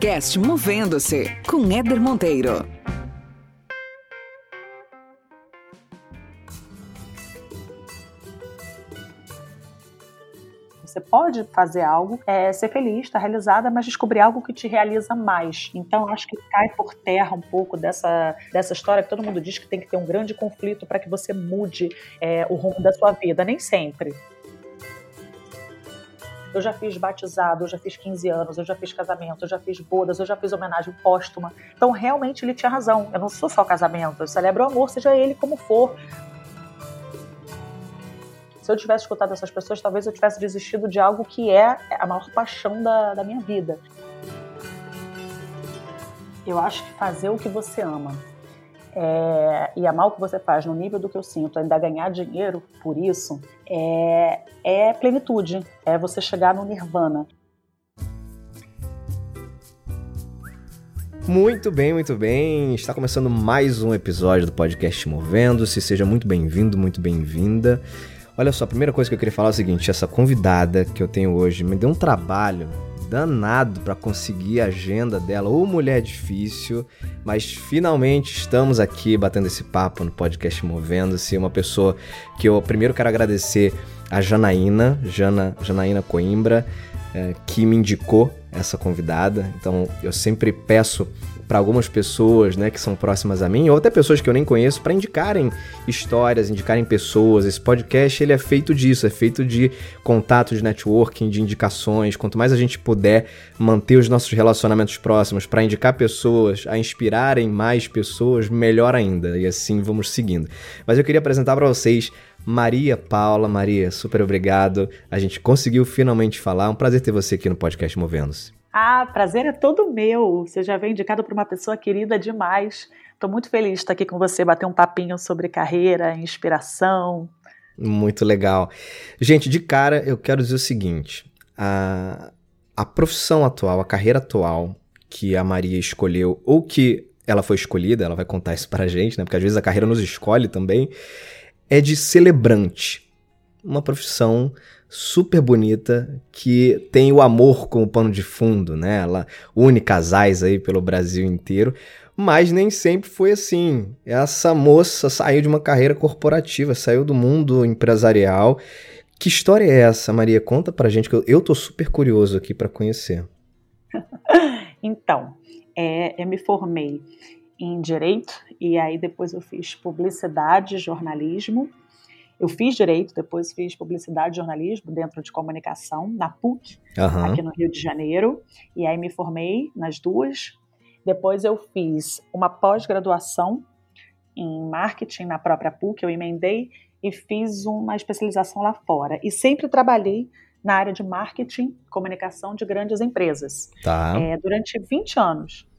podcast Movendo-se com Éder Monteiro. Você pode fazer algo, é, ser feliz, estar realizada, mas descobrir algo que te realiza mais. Então, acho que cai por terra um pouco dessa, dessa história que todo mundo diz que tem que ter um grande conflito para que você mude é, o rumo da sua vida. Nem sempre. Eu já fiz batizado, eu já fiz 15 anos, eu já fiz casamento, eu já fiz bodas, eu já fiz homenagem póstuma. Então, realmente, ele tinha razão. Eu não sou só casamento, eu celebro o amor, seja ele como for. Se eu tivesse escutado essas pessoas, talvez eu tivesse desistido de algo que é a maior paixão da, da minha vida. Eu acho que fazer o que você ama é, e amar o que você faz no nível do que eu sinto, ainda ganhar dinheiro por isso, é, é plenitude, é você chegar no nirvana. Muito bem, muito bem. Está começando mais um episódio do podcast Movendo-se. Seja muito bem-vindo, muito bem-vinda. Olha só, a primeira coisa que eu queria falar é o seguinte: essa convidada que eu tenho hoje me deu um trabalho danado para conseguir a agenda dela. Ou mulher difícil, mas finalmente estamos aqui batendo esse papo no podcast Movendo-se. Uma pessoa que eu primeiro quero agradecer a Janaína, Jana, Janaína Coimbra, é, que me indicou essa convidada. Então eu sempre peço para algumas pessoas, né, que são próximas a mim, ou até pessoas que eu nem conheço, para indicarem histórias, indicarem pessoas. Esse podcast ele é feito disso, é feito de contato, de networking, de indicações. Quanto mais a gente puder manter os nossos relacionamentos próximos para indicar pessoas, a inspirarem mais pessoas, melhor ainda. E assim vamos seguindo. Mas eu queria apresentar para vocês Maria Paula. Maria, super obrigado. A gente conseguiu finalmente falar. Um prazer ter você aqui no podcast Movendo-se. Ah, prazer é todo meu. Você já veio indicado por uma pessoa querida demais. Estou muito feliz de estar aqui com você, bater um papinho sobre carreira, inspiração. Muito legal. Gente, de cara, eu quero dizer o seguinte: a, a profissão atual, a carreira atual que a Maria escolheu, ou que ela foi escolhida, ela vai contar isso pra gente, né? Porque às vezes a carreira nos escolhe também, é de celebrante. Uma profissão super bonita que tem o amor como pano de fundo, né? Ela une casais aí pelo Brasil inteiro, mas nem sempre foi assim. Essa moça saiu de uma carreira corporativa, saiu do mundo empresarial. Que história é essa, Maria? Conta pra gente que eu, tô super curioso aqui para conhecer. então, é, eu me formei em direito e aí depois eu fiz publicidade, jornalismo eu fiz direito, depois fiz publicidade e jornalismo dentro de comunicação na PUC, uhum. aqui no Rio de Janeiro, e aí me formei nas duas. Depois eu fiz uma pós-graduação em marketing na própria PUC, eu emendei e fiz uma especialização lá fora. E sempre trabalhei na área de marketing, comunicação de grandes empresas. Tá. É, durante 20 anos.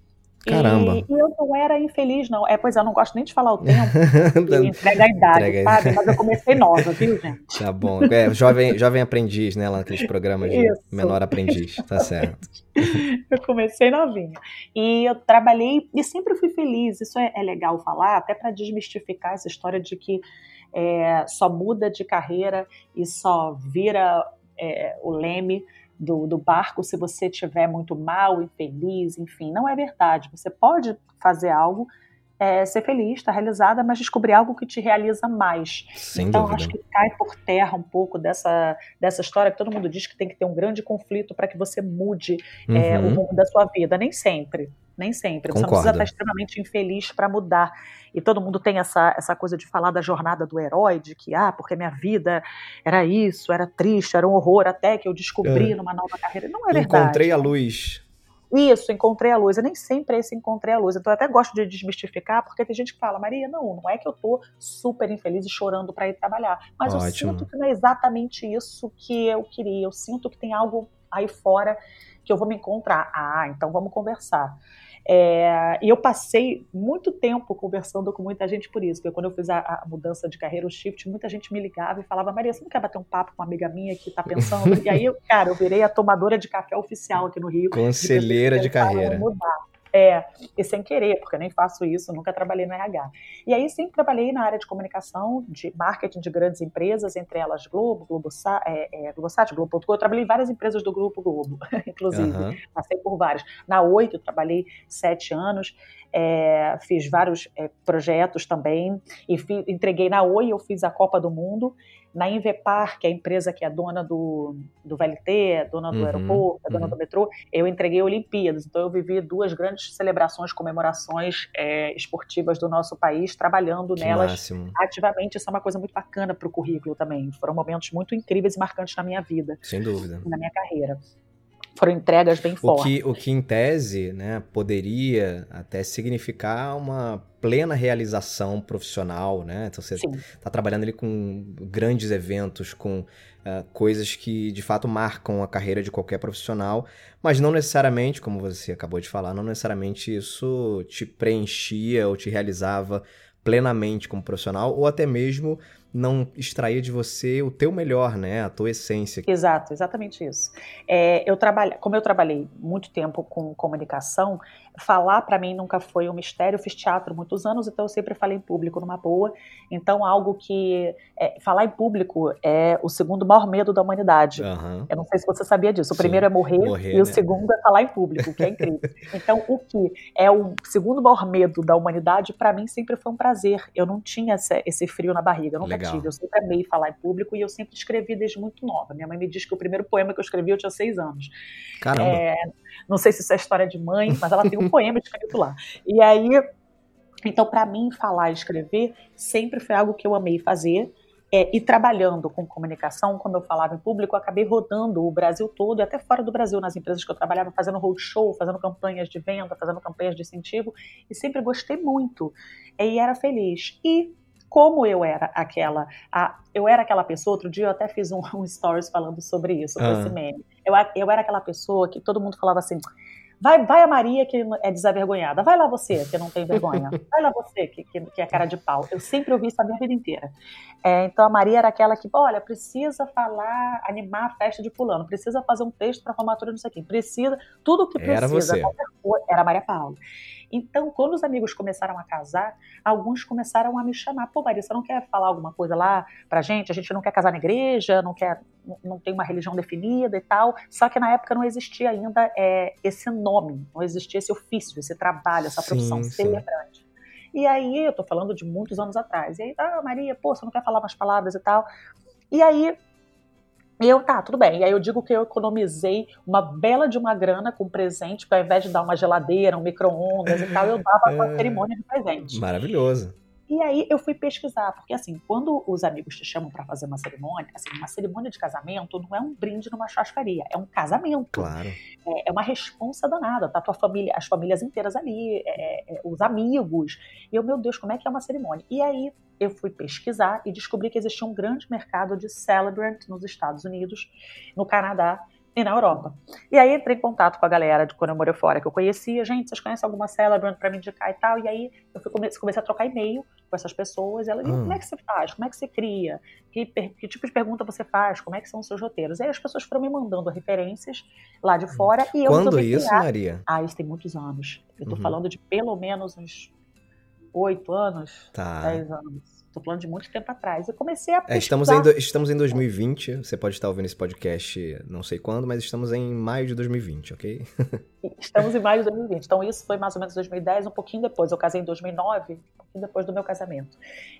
Caramba. E, e, eu não era infeliz, não. É, pois é, eu não gosto nem de falar o tempo e entrega a idade, entrega. sabe? Mas eu comecei nova, viu, gente? Tá bom. É, jovem, jovem aprendiz, né? Lá naqueles programas de Isso. menor aprendiz, tá certo. eu comecei novinha. E eu trabalhei e sempre fui feliz. Isso é, é legal falar, até para desmistificar essa história de que é, só muda de carreira e só vira é, o leme do, do barco se você estiver muito mal, infeliz, enfim. Não é verdade. Você pode fazer algo, é, ser feliz, estar realizada, mas descobrir algo que te realiza mais. Sem então, dúvida. acho que cai por terra um pouco dessa, dessa história que todo mundo diz que tem que ter um grande conflito para que você mude uhum. é, o uhum. rumo da sua vida. Nem sempre. Nem sempre. Você Concordo. não precisa estar extremamente infeliz para mudar. E todo mundo tem essa, essa coisa de falar da jornada do herói, de que, ah, porque minha vida era isso, era triste, era um horror, até que eu descobri é. numa nova carreira. Não é verdade. Encontrei a luz. Isso, encontrei a luz. Eu nem sempre é esse encontrei a luz. Então eu até gosto de desmistificar, porque tem gente que fala, Maria, não, não é que eu tô super infeliz e chorando para ir trabalhar. Mas Ótimo. eu sinto que não é exatamente isso que eu queria. Eu sinto que tem algo aí fora que eu vou me encontrar. Ah, então vamos conversar. É, e eu passei muito tempo conversando com muita gente por isso, porque quando eu fiz a, a, mudança de carreira, o shift, muita gente me ligava e falava, Maria, você não quer bater um papo com uma amiga minha que está pensando? e aí, cara, eu virei a tomadora de café oficial aqui no Rio. Conselheira de, de carreira. Mudar. É, e sem querer, porque eu nem faço isso, nunca trabalhei no RH. E aí sempre trabalhei na área de comunicação, de marketing de grandes empresas, entre elas Globo, Globo, é, é, Globosat, Globo.com. Eu trabalhei em várias empresas do Grupo Globo, inclusive. Uhum. Passei por várias. Na Oito, trabalhei sete anos. É, fiz vários é, projetos também, e fi, entreguei na Oi, eu fiz a Copa do Mundo, na Invepar, que é a empresa que é dona do, do VLT, dona do uhum, aeroporto, dona uhum. do metrô, eu entreguei Olimpíadas. Então, eu vivi duas grandes celebrações, comemorações é, esportivas do nosso país, trabalhando que nelas máximo. ativamente. Isso é uma coisa muito bacana para o currículo também. Foram momentos muito incríveis e marcantes na minha vida. Sem dúvida. Na minha carreira foram entregas bem fortes. O que, o que em tese né, poderia até significar uma plena realização profissional, né? Então você está trabalhando ali com grandes eventos, com uh, coisas que de fato marcam a carreira de qualquer profissional, mas não necessariamente, como você acabou de falar, não necessariamente isso te preenchia ou te realizava plenamente como profissional, ou até mesmo não extrair de você o teu melhor, né? A tua essência. Exato, exatamente isso. É, eu trabalho, como eu trabalhei muito tempo com comunicação, falar para mim nunca foi um mistério. Eu fiz teatro muitos anos, então eu sempre falei em público numa boa. Então algo que é, falar em público é o segundo maior medo da humanidade. Uhum. Eu não sei se você sabia disso. O Sim, primeiro é morrer, morrer e né? o segundo é falar em público, que é incrível. então o que é o segundo maior medo da humanidade para mim sempre foi um prazer. Eu não tinha esse, esse frio na barriga. Eu nunca Legal. tive. Eu sempre amei falar em público e eu sempre escrevi desde muito nova. Minha mãe me diz que o primeiro poema que eu escrevi eu tinha seis anos. Caramba. É, não sei se isso é história de mãe, mas ela tem um poema escrito lá. E aí, então, para mim, falar e escrever sempre foi algo que eu amei fazer. É, e trabalhando com comunicação, como eu falava em público, eu acabei rodando o Brasil todo e até fora do Brasil, nas empresas que eu trabalhava, fazendo roadshow, fazendo campanhas de venda, fazendo campanhas de incentivo, e sempre gostei muito. E era feliz. E como eu era aquela, a, eu era aquela pessoa, outro dia eu até fiz um, um stories falando sobre isso, ah. esse meme. Eu, eu era aquela pessoa que todo mundo falava assim, vai, vai a Maria que é desavergonhada, vai lá você que não tem vergonha, vai lá você que, que, que é cara de pau. Eu sempre ouvi isso a minha vida inteira. É, então a Maria era aquela que, olha, precisa falar, animar a festa de fulano, precisa fazer um texto para formatura, não sei o quê, precisa, tudo que precisa. Era você. Coisa, era a Maria Paula. Então, quando os amigos começaram a casar, alguns começaram a me chamar. Pô, Maria, você não quer falar alguma coisa lá pra gente? A gente não quer casar na igreja, não quer, não tem uma religião definida e tal. Só que na época não existia ainda é, esse nome, não existia esse ofício, esse trabalho, essa profissão, sim, celebrante. E aí, eu tô falando de muitos anos atrás. E aí, ah, Maria, pô, você não quer falar umas palavras e tal. E aí, e eu, tá, tudo bem. E aí eu digo que eu economizei uma bela de uma grana com presente, porque ao invés de dar uma geladeira, um micro-ondas e tal, eu dava uma é... cerimônia de presente. Maravilhoso. E aí eu fui pesquisar, porque assim, quando os amigos te chamam para fazer uma cerimônia, assim, uma cerimônia de casamento não é um brinde numa churrascaria, é um casamento. Claro. É, é uma responsa danada, tá tua família, as famílias inteiras ali, é, é, os amigos. E eu, meu Deus, como é que é uma cerimônia? E aí eu fui pesquisar e descobri que existia um grande mercado de celebrant nos Estados Unidos, no Canadá e na Europa. E aí entrei em contato com a galera de quando eu morei fora, que eu conhecia, gente, vocês conhecem alguma celebrant para me indicar e tal? E aí eu fui, comecei, comecei a trocar e-mail com essas pessoas, e ela hum. como é que você faz? Como é que você cria? Que, que, tipo de pergunta você faz? Como é que são os seus roteiros? E aí as pessoas foram me mandando referências lá de fora e eu Quando isso, criar... Maria? Ah, isso tem muitos anos. Eu tô uhum. falando de pelo menos uns oito anos, tá. dez anos. Estou falando de muito tempo atrás. Eu comecei a é, estamos, em do, estamos em 2020. Você pode estar ouvindo esse podcast não sei quando, mas estamos em maio de 2020, ok? estamos em maio de 2020. Então isso foi mais ou menos 2010, um pouquinho depois. Eu casei em 2009, um pouquinho depois do meu casamento.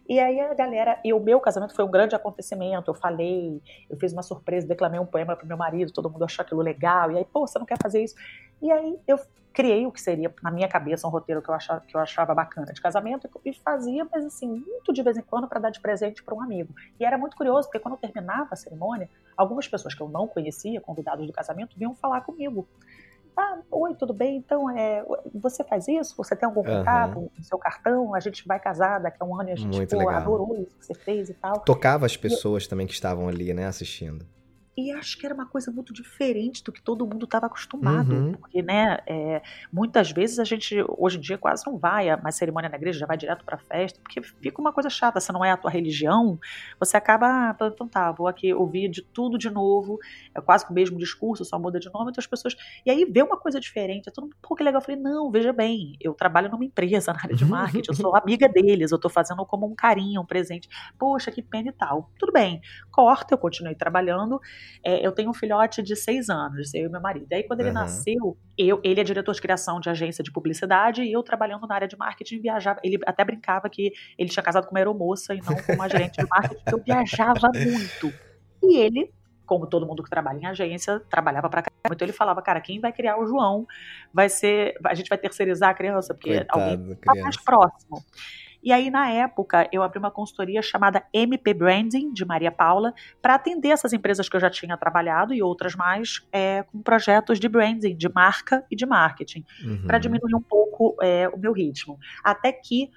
E aí a galera... E o meu casamento foi um grande acontecimento. Eu falei, eu fiz uma surpresa, declamei um poema para meu marido, todo mundo achou aquilo legal. E aí, pô, você não quer fazer isso? E aí eu criei o que seria, na minha cabeça, um roteiro que eu achava, que eu achava bacana de casamento e fazia, mas assim, muito de vez em quando para dar de presente para um amigo. E era muito curioso, porque quando eu terminava a cerimônia, algumas pessoas que eu não conhecia, convidados do casamento, vinham falar comigo. Ah, oi, tudo bem? Então, é, você faz isso? Você tem algum contato uhum. no seu cartão? A gente vai casar daqui a um ano e a gente pô, adorou isso que você fez e tal. Tocava as pessoas e... também que estavam ali, né, assistindo. E acho que era uma coisa muito diferente do que todo mundo estava acostumado. Uhum. Porque, né, é, muitas vezes a gente, hoje em dia, quase não vai a mais cerimônia na igreja, já vai direto pra festa, porque fica uma coisa chata. Se não é a tua religião, você acaba, ah, então tá, vou aqui ouvir de tudo de novo, é quase que o mesmo discurso, só muda de nome, então as pessoas. E aí vê uma coisa diferente, é tudo um pouco legal. Eu falei, não, veja bem, eu trabalho numa empresa na área de marketing, eu sou amiga deles, eu tô fazendo como um carinho, um presente. Poxa, que pena e tal. Tudo bem, corta, eu continuei trabalhando. É, eu tenho um filhote de seis anos, eu e meu marido. E aí, quando ele Uhum. nasceu, eu, ele é diretor de criação de agência de publicidade e eu trabalhando na área de marketing viajava. Ele até brincava que ele tinha casado com uma aeromoça e não com uma gerente de marketing, porque eu viajava muito. E ele, como todo mundo que trabalha em agência, trabalhava pra caramba. Então ele falava, cara, quem vai criar o João vai ser. A gente vai terceirizar a criança, porque alguém Coitado, tá mais criança. próximo. E aí, na época, eu abri uma consultoria chamada MP Branding, de Maria Paula, para atender essas empresas que eu já tinha trabalhado e outras mais, é, com projetos de branding, de marca e de marketing, Uhum. para diminuir um pouco é, o meu ritmo. Até que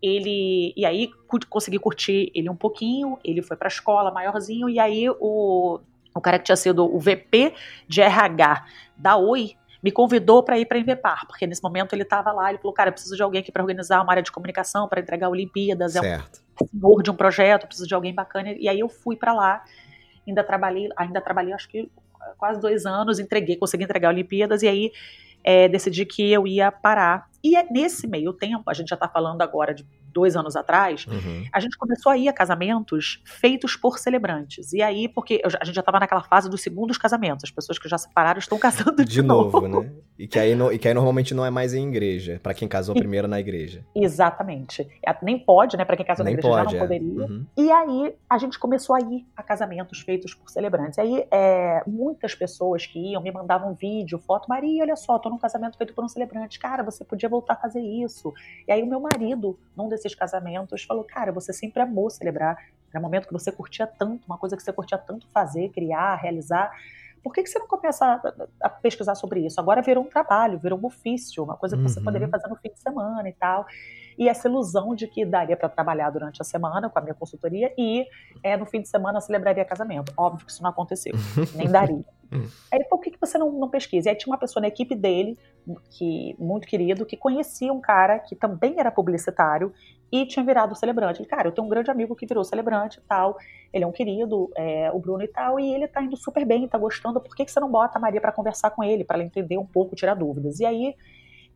ele. E aí, consegui curtir ele um pouquinho, ele foi para a escola maiorzinho, e aí o, o cara que tinha sido o VP de RH da Oi me convidou para ir para a Invepar, porque nesse momento ele estava lá, ele falou, cara, eu preciso de alguém aqui para organizar uma área de comunicação, para entregar Olimpíadas, é um Certo. senhor de um projeto, preciso de alguém bacana. E aí eu fui para lá, ainda trabalhei, ainda trabalhei acho que quase dois anos, entreguei, consegui entregar Olimpíadas, e aí é, decidi que eu ia parar. E é nesse meio tempo, a gente já está falando agora de dois anos atrás, Uhum. a gente começou a ir a casamentos feitos por celebrantes. E aí, porque a gente já estava naquela fase dos segundos casamentos, as pessoas que já separaram estão casando de, De novo, né? E que, aí, no- e que aí normalmente não é mais em igreja, pra quem casou E- primeiro na igreja. Exatamente. É, Nem pode, né? Para quem casou na Nem igreja pode, já é. não poderia. Uhum. E aí a gente começou a ir a casamentos feitos por celebrantes. E aí é, muitas pessoas que iam me mandavam vídeo, foto, Maria, olha só, tô num casamento feito por um celebrante. Cara, você podia voltar a fazer isso. E aí o meu marido, num desses casamentos, falou, cara, você sempre amou celebrar. Era um momento que você curtia tanto, uma coisa que você curtia tanto fazer, criar, realizar. Por que, que você não começa a, a pesquisar sobre isso? Agora virou um trabalho, virou um ofício, uma coisa que você Uhum. poderia fazer no fim de semana e tal. E essa ilusão de que daria para trabalhar durante a semana com a minha consultoria e é, no fim de semana celebraria casamento. Óbvio que isso não aconteceu, nem daria. Aí, por que, que você não, não pesquisa? E aí tinha uma pessoa na equipe dele, que muito querido, que conhecia um cara que também era publicitário e tinha virado celebrante. Ele, cara, eu tenho um grande amigo que virou celebrante e tal. Ele é um querido, é, o Bruno e tal, e ele tá indo super bem, tá gostando. Por que, que você não bota a Maria para conversar com ele, para ela entender um pouco, tirar dúvidas? E aí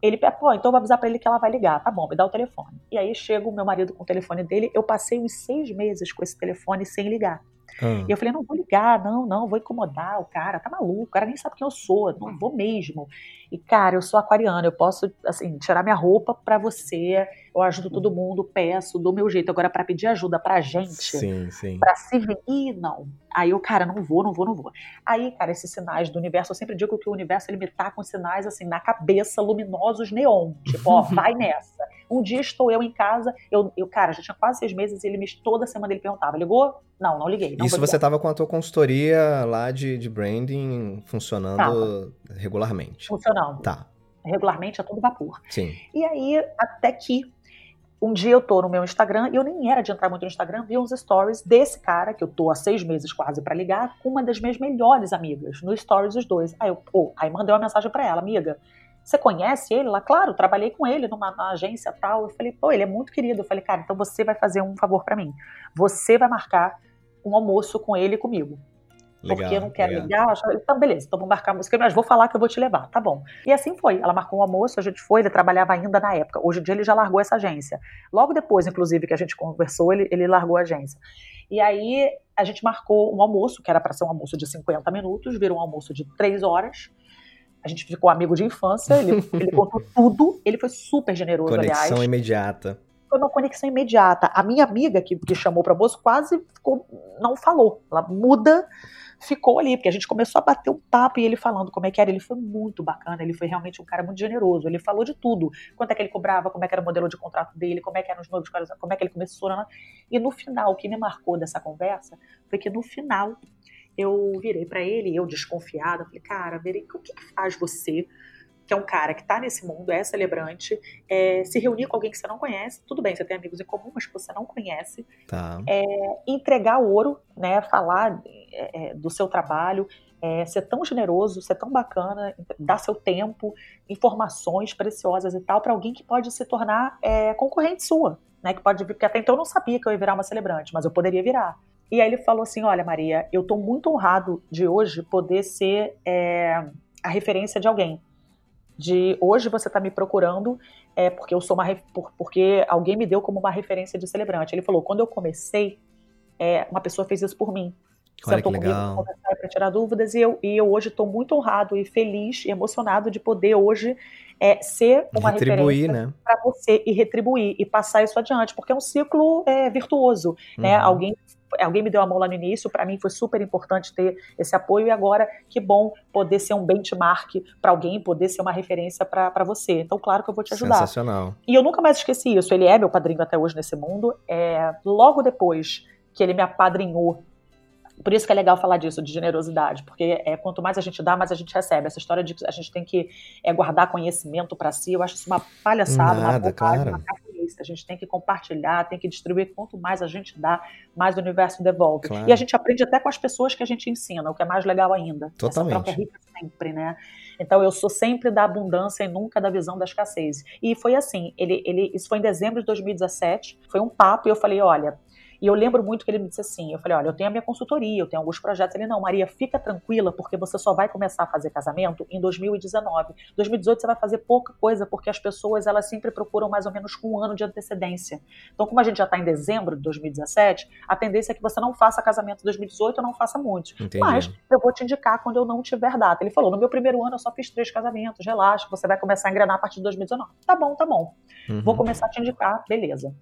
ele, pô, então eu vou avisar pra ele que ela vai ligar. Tá bom, me dá o telefone. E aí chega o meu marido com o telefone dele. Eu passei uns seis meses com esse telefone sem ligar. Ah, E eu falei, não vou ligar, não, não, vou incomodar o cara, tá maluco, o cara nem sabe quem eu sou, não vou mesmo. E, cara, eu sou aquariana, eu posso, assim, tirar minha roupa pra você, eu ajudo todo mundo, peço, do meu jeito. Agora, pra pedir ajuda pra gente, sim, sim. pra se vir, ih, não. Aí eu, cara, não vou, não vou, não vou. Aí, cara, esses sinais do universo, eu sempre digo que o universo, ele me tá com sinais, assim, na cabeça, luminosos, neon. Tipo, ó, vai nessa. Um dia estou eu em casa, eu, eu cara, já tinha quase seis meses, e ele me, toda semana ele perguntava, ligou? Não, não liguei. Não Isso você tava com a tua consultoria lá de, de branding funcionando regularmente. funcionando. Tá, Regularmente a todo vapor. sim. E aí, até que um dia eu tô no meu Instagram, e eu nem era de entrar muito no Instagram, vi uns stories desse cara, que eu tô há seis meses quase pra ligar, com uma das minhas melhores amigas, no stories os dois. Aí eu, pô, aí mandei uma mensagem pra ela, amiga, você conhece ele lá? Claro, trabalhei com ele numa, numa agência tal. Eu falei, pô, ele é muito querido. Eu falei, cara, então você vai fazer um favor pra mim. Você vai marcar um almoço com ele e comigo Legal. porque eu não quero legal. ligar. acho- Então, beleza, então vamos marcar a música, mas vou falar que eu vou te levar, tá bom. E assim foi. Ela marcou um almoço, a gente foi, ele trabalhava ainda na época. Hoje em dia ele já largou essa agência. Logo depois, inclusive, que a gente conversou, ele, ele largou a agência. E aí a gente marcou um almoço, que era para ser um almoço de 50 minutos, virou um almoço de 3 horas. A gente ficou amigo de infância, ele, ele contou tudo, ele foi super generoso, Conexão aliás imediata. foi uma conexão imediata. A minha amiga que, que chamou para almoço quase ficou, não falou. Ela muda, ficou ali, porque a gente começou a bater um papo e ele falando como é que era. Ele foi muito bacana, ele foi realmente um cara muito generoso. Ele falou de tudo. Quanto é que ele cobrava, como é que era o modelo de contrato dele, como é que eram os noivos, como é que ele começou. né? E no final, o que me marcou dessa conversa foi que no final eu virei para ele, eu desconfiada, falei, cara, virei, o que, que faz você que é um cara que tá nesse mundo, é celebrante, é, se reunir com alguém que você não conhece, tudo bem, você tem amigos em comum, mas que você não conhece, Tá. entregar ouro, né, falar é, é, do seu trabalho, é, ser tão generoso, ser tão bacana, dar seu tempo, informações preciosas e tal para alguém que pode se tornar é, concorrente sua, né? Que pode porque até então eu não sabia que eu ia virar uma celebrante, mas eu poderia virar. E aí ele falou assim, olha Maria, eu estou muito honrado de hoje poder ser é, a referência de alguém. De hoje você está me procurando é porque eu sou uma porque alguém me deu como uma referência de celebrante. Ele falou, quando eu comecei, é, uma pessoa fez isso por mim. Olha sentou comigo para tirar dúvidas e eu, e eu hoje estou muito honrado e feliz e emocionado de poder hoje é, ser uma retribuir, referência né? para você e retribuir e passar isso adiante, porque é um ciclo é, virtuoso, né? uhum. né? Alguém alguém me deu a mão lá no início, para mim foi super importante ter esse apoio e agora que bom poder ser um benchmark para alguém, poder ser uma referência para você. Então, claro que eu vou te ajudar. Sensacional. E eu nunca mais esqueci isso. Ele é meu padrinho até hoje nesse mundo. É, logo depois que ele me apadrinhou por isso que é legal falar disso, de generosidade, porque é, quanto mais a gente dá, mais a gente recebe. Essa história de que a gente tem que é, guardar conhecimento para si, eu acho isso uma palhaçada, Nada, uma bobagem, claro. uma A gente tem que compartilhar, tem que distribuir. Quanto mais a gente dá, mais o universo devolve. Claro. E a gente aprende até com as pessoas que a gente ensina, o que é mais legal ainda. Totalmente. Essa troca é rica sempre, né? Então eu sou sempre da abundância e nunca da visão da escassez. E foi assim, ele, ele, isso foi em dezembro de 2017, foi um papo e eu falei, olha, e eu lembro muito que ele me disse assim: eu falei, olha, eu tenho a minha consultoria, eu tenho alguns projetos. Ele, não, Maria, fica tranquila, porque você só vai começar a fazer casamento em 2019. 2018 você vai fazer pouca coisa, porque as pessoas elas sempre procuram mais ou menos com um ano de antecedência. Então, como a gente já está em dezembro de 2017, a tendência é que você não faça casamento em 2018 ou não faça muitos. Entendi. Mas eu vou te indicar quando eu não tiver data. Ele falou: no meu primeiro ano eu só fiz três casamentos, relaxa, você vai começar a engrenar a partir de 2019. Tá bom, tá bom. Uhum. Vou começar a te indicar, beleza.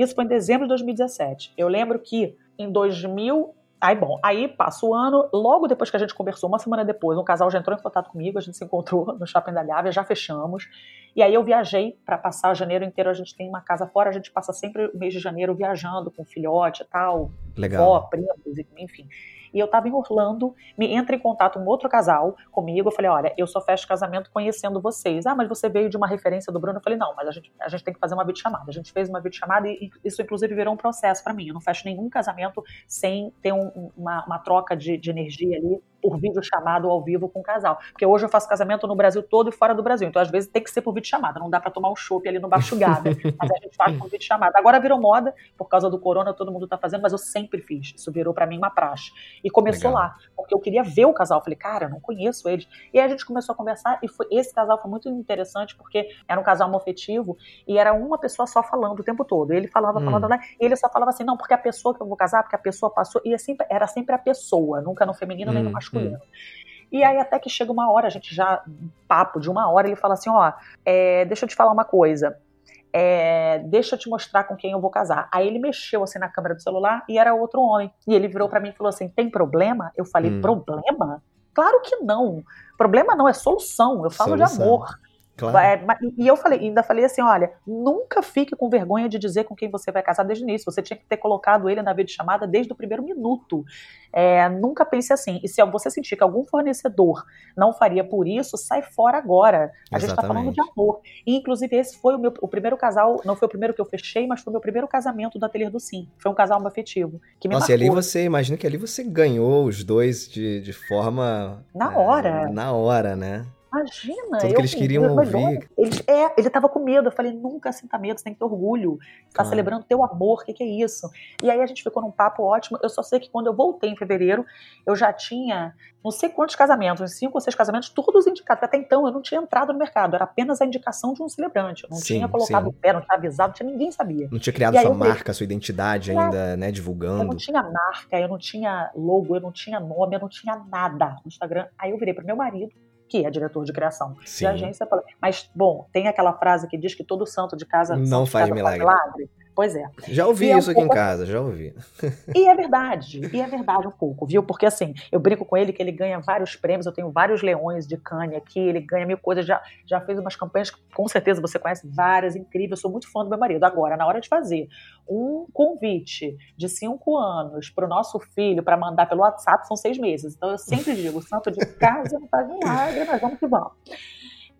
Isso foi em dezembro de 2017. Eu lembro que em 2000 Aí, bom, aí passa o ano, logo depois que a gente conversou, uma semana depois, um casal já entrou em contato comigo, a gente se encontrou no Shopping da Gávea, já fechamos. E aí eu viajei para passar janeiro inteiro, a gente tem uma casa fora, a gente passa sempre o mês de janeiro viajando com filhote e tal, Legal. vó, primos, enfim. E eu estava em Orlando, me entra em contato um outro casal comigo. Eu falei: olha, eu só fecho casamento conhecendo vocês. Ah, mas você veio de uma referência do Bruno? Eu falei: não, mas a gente, a gente tem que fazer uma videochamada. A gente fez uma videochamada e isso, inclusive, virou um processo para mim. Eu não fecho nenhum casamento sem ter um, uma, uma, troca de, de energia ali por vídeo chamado ao vivo com o casal. Porque hoje eu faço casamento no Brasil todo e fora do Brasil. Então, às vezes, tem que ser por vídeo chamada. Não dá para tomar um chopp ali no Bachugada. mas a gente faz por vídeo chamada. Agora virou moda, por causa do corona, todo mundo tá fazendo, mas eu sempre fiz. Isso virou para mim uma praxe. E começou Legal. lá, porque eu queria ver o casal. Eu falei, cara, eu não conheço eles. E aí a gente começou a conversar e foi, esse casal foi muito interessante porque era um casal homofetivo e era uma pessoa só falando o tempo todo. Ele falava, hum. falando, né? E ele só falava assim, não, porque a pessoa que eu vou casar, porque a pessoa passou. E é era sempre a pessoa, nunca no feminino hum, nem no hum, masculino. Hum. E aí até que chega uma hora, a gente já, papo de uma hora, ele fala assim, ó, é, deixa eu te falar uma coisa é, deixa eu te mostrar com quem eu vou casar. Aí ele mexeu assim na câmera do celular e era outro homem. E ele virou para mim e falou assim: tem problema? Eu falei: hum. problema? Claro que não. Problema não, é solução. Eu falo solução. de amor. Claro. É, e eu falei, ainda falei assim: olha, nunca fique com vergonha de dizer com quem você vai casar desde o início. Você tinha que ter colocado ele na videochamada desde o primeiro minuto. É, nunca pense assim. E se você sentir que algum fornecedor não faria por isso, sai fora agora. A Exatamente. gente está falando de amor. E, inclusive, esse foi o meu o primeiro casal, não foi o primeiro que eu fechei, mas foi o meu primeiro casamento do Ateliê do Sim. Foi um casal afetivo. Que me Nossa, marcou. e ali você, imagina que ali você ganhou os dois de, de forma. Na hora. É, na hora, né? Imagina. Tudo que eles queriam ouvir. Ele, é, ele tava com medo. Eu falei, nunca sinta medo, você tem que ter orgulho. Tá claro. celebrando teu amor, o que, que é isso? E aí a gente ficou num papo ótimo. Eu só sei que quando eu voltei em fevereiro, eu já tinha não sei quantos casamentos, uns cinco ou seis casamentos, todos indicados. Até então eu não tinha entrado no mercado, era apenas a indicação de um celebrante. Eu não sim, tinha colocado sim. o pé, não tinha avisado, não tinha, ninguém sabia. Não tinha criado sua marca, sua identidade ainda, né, divulgando. Eu não tinha marca, eu não tinha logo, eu não tinha nome, eu não tinha nada no Instagram. Aí eu virei pro meu marido, que é diretor de criação Sim. de agência. Mas, bom, tem aquela frase que diz que todo santo de casa não faz casa milagre. Faz milagre. Pois é. Já ouvi e isso é um aqui pouco... em casa, já ouvi. E é verdade, e é verdade um pouco, viu? Porque assim, eu brinco com ele que ele ganha vários prêmios, eu tenho vários leões de cane aqui, ele ganha mil coisas, já, já fez umas campanhas que com certeza você conhece várias, incríveis, eu sou muito fã do meu marido. Agora, na hora de fazer um convite de cinco anos para o nosso filho para mandar pelo WhatsApp, são seis meses. Então eu sempre digo, santo de casa não faz milagre, mas vamos que vamos.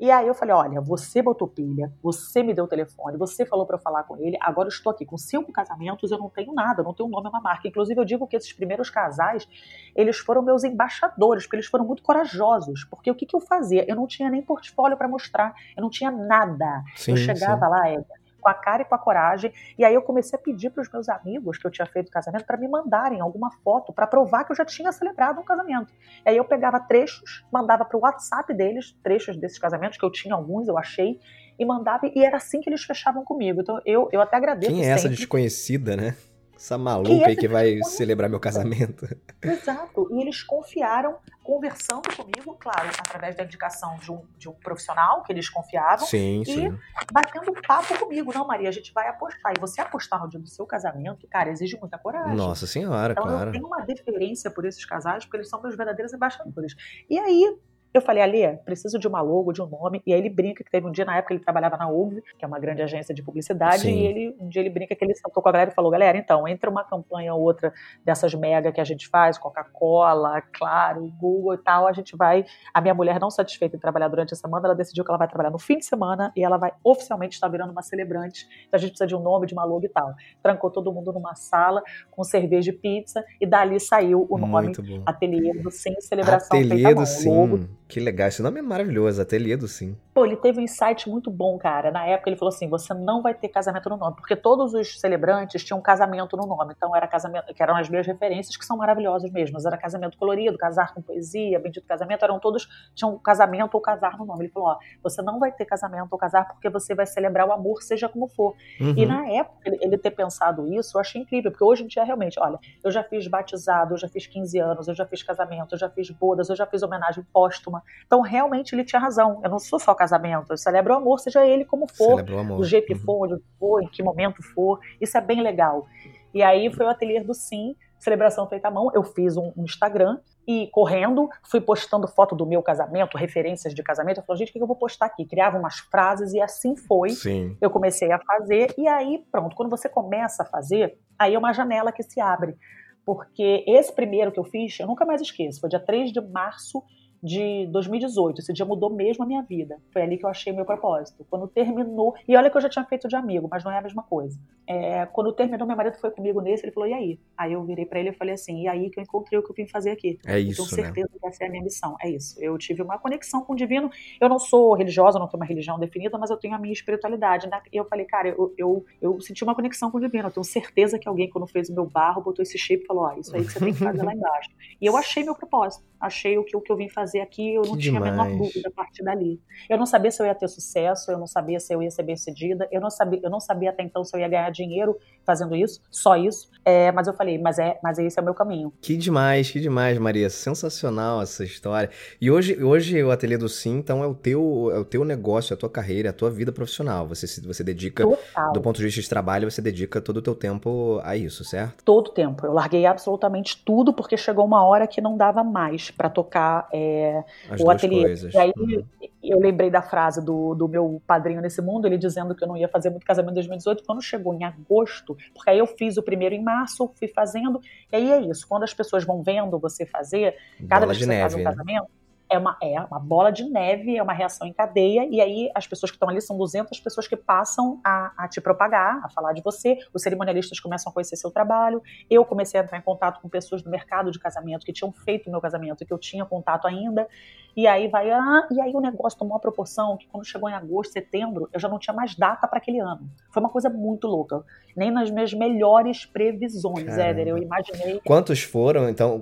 E aí eu falei, olha, você botou pilha, você me deu o telefone, você falou para eu falar com ele, agora eu estou aqui com cinco casamentos, eu não tenho nada, não tenho um nome, uma marca. Inclusive eu digo que esses primeiros casais, eles foram meus embaixadores, porque eles foram muito corajosos, porque o que, que eu fazia? Eu não tinha nem portfólio para mostrar, eu não tinha nada. Sim, eu chegava sim. lá, Edgar, com a cara e com a coragem. E aí eu comecei a pedir para os meus amigos que eu tinha feito casamento para me mandarem alguma foto para provar que eu já tinha celebrado um casamento. E aí eu pegava trechos, mandava para o WhatsApp deles, trechos desses casamentos, que eu tinha alguns, eu achei, e mandava, e era assim que eles fechavam comigo. Então eu, eu até agradeço. Quem é essa desconhecida, né? Essa maluca aí que vai celebrar meu casamento. Exato. E eles confiaram, conversando comigo, claro, através da indicação de um, de um profissional que eles confiavam. Sim, e sim. batendo papo comigo. Não, Maria, a gente vai apostar. E você apostar no dia do seu casamento, cara, exige muita coragem. Nossa senhora, então, claro. Eu tenho uma deferência por esses casais, porque eles são meus verdadeiros embaixadores. E aí, eu falei, Alê, preciso de uma logo, de um nome. E aí ele brinca que teve um dia na época ele trabalhava na UV, que é uma grande agência de publicidade, Sim. e ele um dia ele brinca que ele sentou com a galera e falou: galera, então, entre uma campanha ou outra dessas mega que a gente faz, Coca-Cola, Claro, Google e tal, a gente vai. A minha mulher, não satisfeita em trabalhar durante a semana, ela decidiu que ela vai trabalhar no fim de semana e ela vai oficialmente estar virando uma celebrante. Então a gente precisa de um nome, de uma logo e tal. Trancou todo mundo numa sala com cerveja e pizza, e dali saiu o nome Ateliê do Sim Celebração Ateliê Feita do Sim. Logo, que legal, esse nome é maravilhoso, Ateliê do Sim. Pô, ele teve um insight muito bom, cara. Na época ele falou assim: você não vai ter casamento no nome, porque todos os celebrantes tinham casamento no nome. Então era casamento, que eram as minhas referências, que são maravilhosas mesmo. Era casamento colorido, casar com poesia, bendito casamento, eram todos, tinham casamento ou casar no nome. Ele falou: ó, você não vai ter casamento ou casar porque você vai celebrar o amor, seja como for. Uhum. E na época, ele, ele ter pensado isso, eu achei incrível, porque hoje em dia, realmente, olha, eu já fiz batizado, eu já fiz 15 anos, eu já fiz casamento, eu já fiz bodas, eu já fiz homenagem póstuma. Então, realmente, ele tinha razão. Eu não sou só casamento, eu celebro o amor, seja ele como for, do jeito que uhum. for, onde for, em que momento for. Isso é bem legal. E aí foi o ateliê do Sim, celebração feita à mão. Eu fiz um, um, Instagram e correndo, fui postando foto do meu casamento, referências de casamento. Eu falei, gente, o que eu vou postar aqui? Criava umas frases e assim foi. Sim. Eu comecei a fazer e aí, pronto, quando você começa a fazer, aí é uma janela que se abre. Porque esse primeiro que eu fiz, eu nunca mais esqueço, foi dia 3 de março de 2018. Esse dia mudou mesmo a minha vida. Foi ali que eu achei meu propósito. Quando terminou, e olha que eu já tinha feito de amigo, mas não é a mesma coisa. É, quando terminou, meu marido foi comigo nesse, ele falou: "E aí?". Aí eu virei para ele e falei assim: "E aí que eu encontrei o que eu vim fazer aqui". É isso, eu tenho né? certeza né? que essa é a minha missão. É isso. Eu tive uma conexão com o divino. Eu não sou religiosa, não tenho uma religião definida, mas eu tenho a minha espiritualidade. E eu falei: "Cara, eu, eu, eu senti uma conexão com o divino. Eu tenho certeza que alguém quando fez o meu barro botou esse chip e falou: "Ó, isso aí que você tem que fazer lá embaixo". E eu achei meu propósito. Achei o que o que eu vim fazer aqui, eu não que tinha demais. a menor dúvida a partir dali. Eu não sabia se eu ia ter sucesso, eu não sabia se eu ia ser bem-sucedida, eu não sabia, eu não sabia até então se eu ia ganhar dinheiro fazendo isso, só isso. É, mas eu falei, mas é, mas esse é o meu caminho. Que demais, que demais, Maria. Sensacional essa história. E hoje, hoje o Ateliê do Sim, então é o teu, é o teu negócio, é a tua carreira, é a tua vida profissional. Você você dedica Total. do ponto de vista de trabalho, você dedica todo o teu tempo a isso, certo? Todo o tempo. Eu larguei absolutamente tudo porque chegou uma hora que não dava mais para tocar é, o ateliê. Coisas. E aí uhum. eu lembrei da frase do, do meu padrinho nesse mundo, ele dizendo que eu não ia fazer muito casamento em 2018. Quando chegou em agosto, porque aí eu fiz o primeiro em março, fui fazendo, e aí é isso. Quando as pessoas vão vendo você fazer, cada Bola vez que você neve, faz um né? casamento, é uma, é uma bola de neve, é uma reação em cadeia, e aí as pessoas que estão ali são 200 pessoas que passam a, a, te propagar, a falar de você, os cerimonialistas começam a conhecer seu trabalho, eu comecei a entrar em contato com pessoas do mercado de casamento que tinham feito o meu casamento e que eu tinha contato ainda, e aí vai, ah, e aí o negócio tomou uma proporção que quando chegou em agosto, setembro, eu já não tinha mais data para aquele ano. Foi uma coisa muito louca. Nem nas minhas melhores previsões, Éder, eu imaginei. Quantos foram, então,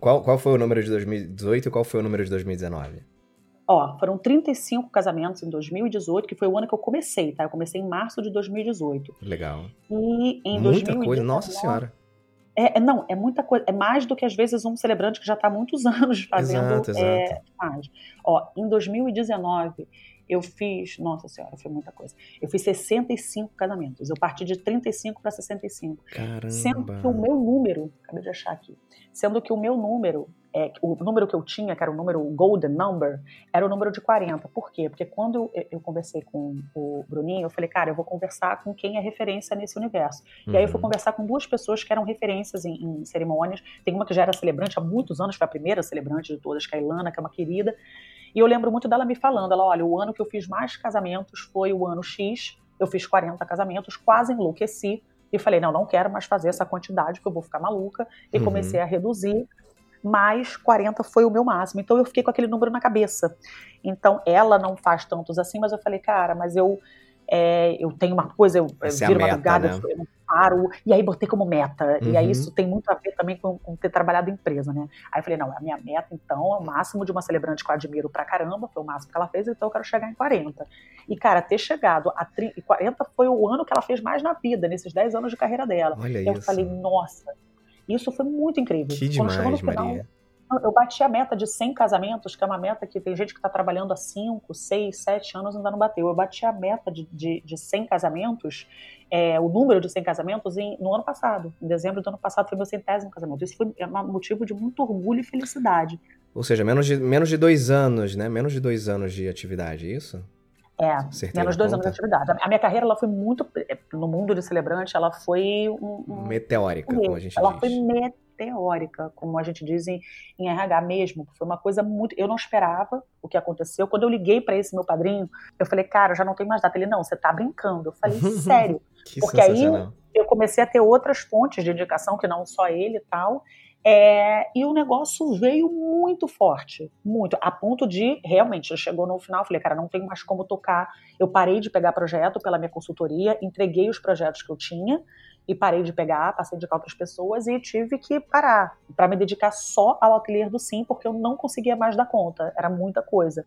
qual, qual foi o número de 2018 e qual foi o número de 2019? Ó, foram 35 casamentos em 2018, que foi o ano que eu comecei, tá? Eu comecei em março de 2018. Legal. E em Muita 2019, coisa, nossa senhora. É, não, é muita coisa. É mais do que às vezes um celebrante que já está há muitos anos fazendo. Exato, exato. É, mais. Ó, em 2019, eu fiz. Nossa senhora, foi muita coisa. Eu fiz 65 casamentos. Eu parti de 35 para 65. Caramba. Sendo que o meu número. Acabei de achar aqui. Sendo que o meu número é, o número que eu tinha, que era o número golden number, era o número de 40. Por quê? Porque quando eu, eu conversei com o Bruninho, eu falei, cara, eu vou conversar com quem é referência nesse universo. Uhum. E aí eu fui conversar com duas pessoas que eram referências em, em, cerimônias. Tem uma que já era celebrante há muitos anos, foi a primeira celebrante de todas, que é a Ilana, que é uma querida. E eu lembro muito dela me falando, ela, olha, o ano que eu fiz mais casamentos foi o ano X, eu fiz 40 casamentos, quase enlouqueci, e falei, não, não quero mais fazer essa quantidade, porque eu vou ficar maluca, e uhum. comecei a reduzir, mas 40 foi o meu máximo. Então eu fiquei com aquele número na cabeça. Então ela não faz tantos assim, mas eu falei, cara, mas eu é, eu tenho uma coisa, eu, é viro é madrugada, né? eu paro, e aí botei como meta. Uhum. E aí uhum. isso tem muito a ver também com, com, ter trabalhado em empresa, né? Aí eu falei, não, a minha meta, então, é o máximo de uma celebrante que eu admiro pra caramba, foi o máximo que ela fez, então eu quero chegar em 40. E, cara, ter chegado a 30, 40 foi o ano que ela fez mais na vida, nesses 10 anos de carreira dela. Olha então, isso. Eu falei, nossa, isso foi muito incrível. Que demais, final, Maria eu bati a meta de 100 casamentos, que é uma meta que tem gente que está trabalhando há 5, 6, 7 anos e ainda não bateu. Eu bati a meta de, de, de 100 casamentos, é, o número de 100 casamentos, em, no ano passado. Em dezembro do ano passado foi meu centésimo casamento. Isso foi é um motivo de muito orgulho e felicidade. Ou seja, menos de, menos de dois anos, né? Menos de dois anos de atividade, é isso? É, menos dois anos de atividade. A minha carreira ela foi muito, no mundo de celebrante, ela foi um, um meteórica, como a gente ela diz. Ela foi meteórica, como a gente diz em, em RH mesmo. Foi uma coisa muito. Eu não esperava o que aconteceu. Quando eu liguei para esse meu padrinho, eu falei, cara, já não tem mais data. Ele, não, você tá brincando. Eu falei, sério. Porque aí eu comecei a ter outras fontes de indicação, que não só ele e tal. É, e o negócio veio muito forte, muito, a ponto de realmente chegou no final, falei, cara, não tem mais como tocar. Eu parei de pegar projeto pela minha consultoria, entreguei os projetos que eu tinha e parei de pegar, passei a indicar outras pessoas e tive que parar para me dedicar só ao ateliê do Sim, porque eu não conseguia mais dar conta, era muita coisa.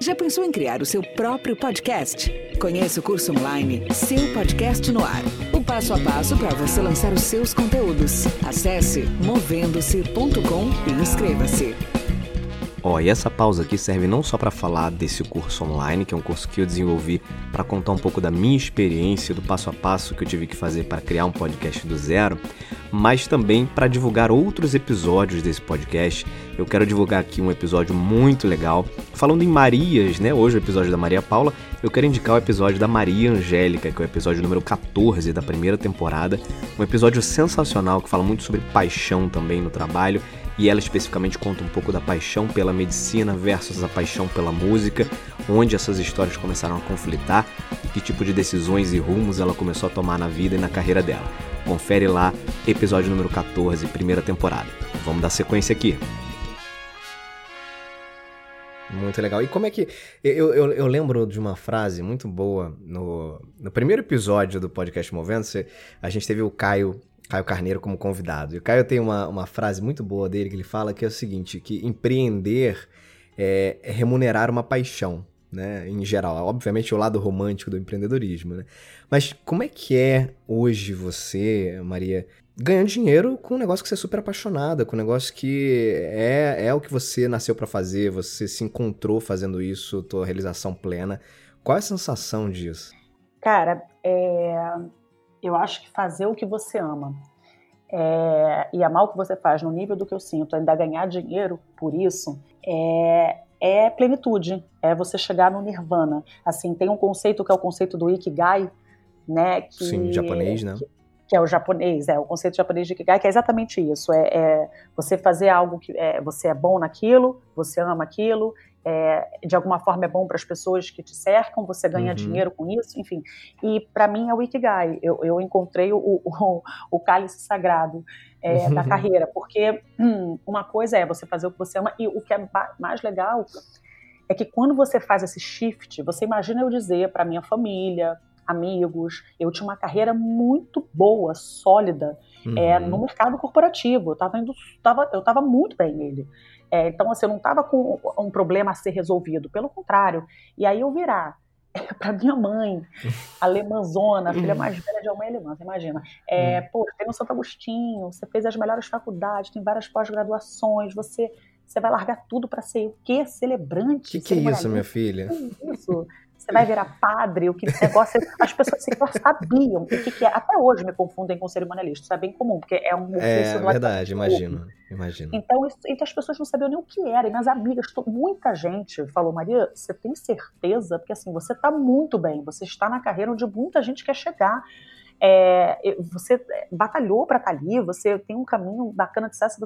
Já pensou em criar o seu próprio podcast? Conheça o curso online Seu Podcast no Ar. O passo a passo para você lançar os seus conteúdos. Acesse movendo-se.com e inscreva-se. Ó, e essa pausa aqui serve não só para falar desse curso online, que é um curso que eu desenvolvi para contar um pouco da minha experiência, do passo a passo que eu tive que fazer para criar um podcast do zero, mas também para divulgar outros episódios desse podcast. Eu quero divulgar aqui um episódio muito legal, falando em Marias, né? Hoje o episódio da Maria Paula, eu quero indicar o episódio da Maria Angélica, que é o episódio número 14 da primeira temporada, um episódio sensacional que fala muito sobre paixão também no trabalho e ela especificamente conta um pouco da paixão pela medicina versus a paixão pela música, onde essas histórias começaram a conflitar e que tipo de decisões e rumos ela começou a tomar na vida e na carreira dela. Confere lá, episódio número 14, primeira temporada. Vamos dar sequência aqui. Muito legal. E como é que. Eu, eu, eu, lembro de uma frase muito boa no, no primeiro episódio do podcast Movendo-se. A gente teve o Caio Caio Carneiro como convidado. E o Caio tem uma, uma frase muito boa dele que ele fala que é o seguinte, que empreender é, é remunerar uma paixão, né? Em geral, obviamente o lado romântico do empreendedorismo, né? Mas como é que é hoje você, Maria, ganhando dinheiro com um negócio que você é super apaixonada, com um negócio que é, é o que você nasceu para fazer, você se encontrou fazendo isso, tua realização plena. Qual é a sensação disso? Cara, é, eu acho que fazer o que você ama é, e amar o que você faz no nível do que eu sinto, ainda ganhar dinheiro por isso, é, é plenitude, é você chegar no nirvana. Assim, tem um conceito que é o conceito do ikigai, né? Que, Sim, japonês, né? Que, que é o japonês, é o conceito japonês de Ikigai, que é exatamente isso, é, é você fazer algo que é, você é bom naquilo, você ama aquilo, é, de alguma forma é bom para as pessoas que te cercam, você ganha uhum. dinheiro com isso, enfim. E para mim é o Ikigai, eu, eu encontrei o, o, o cálice sagrado é, da carreira, porque hum, uma coisa é você fazer o que você ama, e o que é mais legal é que quando você faz esse shift, você imagina eu dizer para minha família, amigos. Eu tinha uma carreira muito boa, sólida, é, uhum. é, no mercado corporativo. Eu estava indo, tava, eu estava muito bem nele. É, então, assim, eu não estava com um problema a ser resolvido, pelo contrário. E aí eu virar para minha mãe, alemãzona, filha mais velha de mãe alemã, você imagina. É, uhum. Pô, tem no Santo Agostinho, você fez as melhores faculdades, tem várias pós-graduações, você, você vai largar tudo para ser o quê? Celebrante? O que, que é isso, minha filha? Que isso? Você vai virar padre, o que negócio. As pessoas sequer sabiam o que, que é. Até hoje me confundem com cerimonialista, isso é bem comum, porque é um É verdade, imagino, imagino. Então, isso, então as pessoas não sabiam nem o que era. E minhas amigas, muita gente falou, Maria, você tem certeza? Porque assim, você está muito bem, você está na carreira onde muita gente quer chegar. É, você batalhou para estar tá ali, você tem um caminho bacana de sucesso.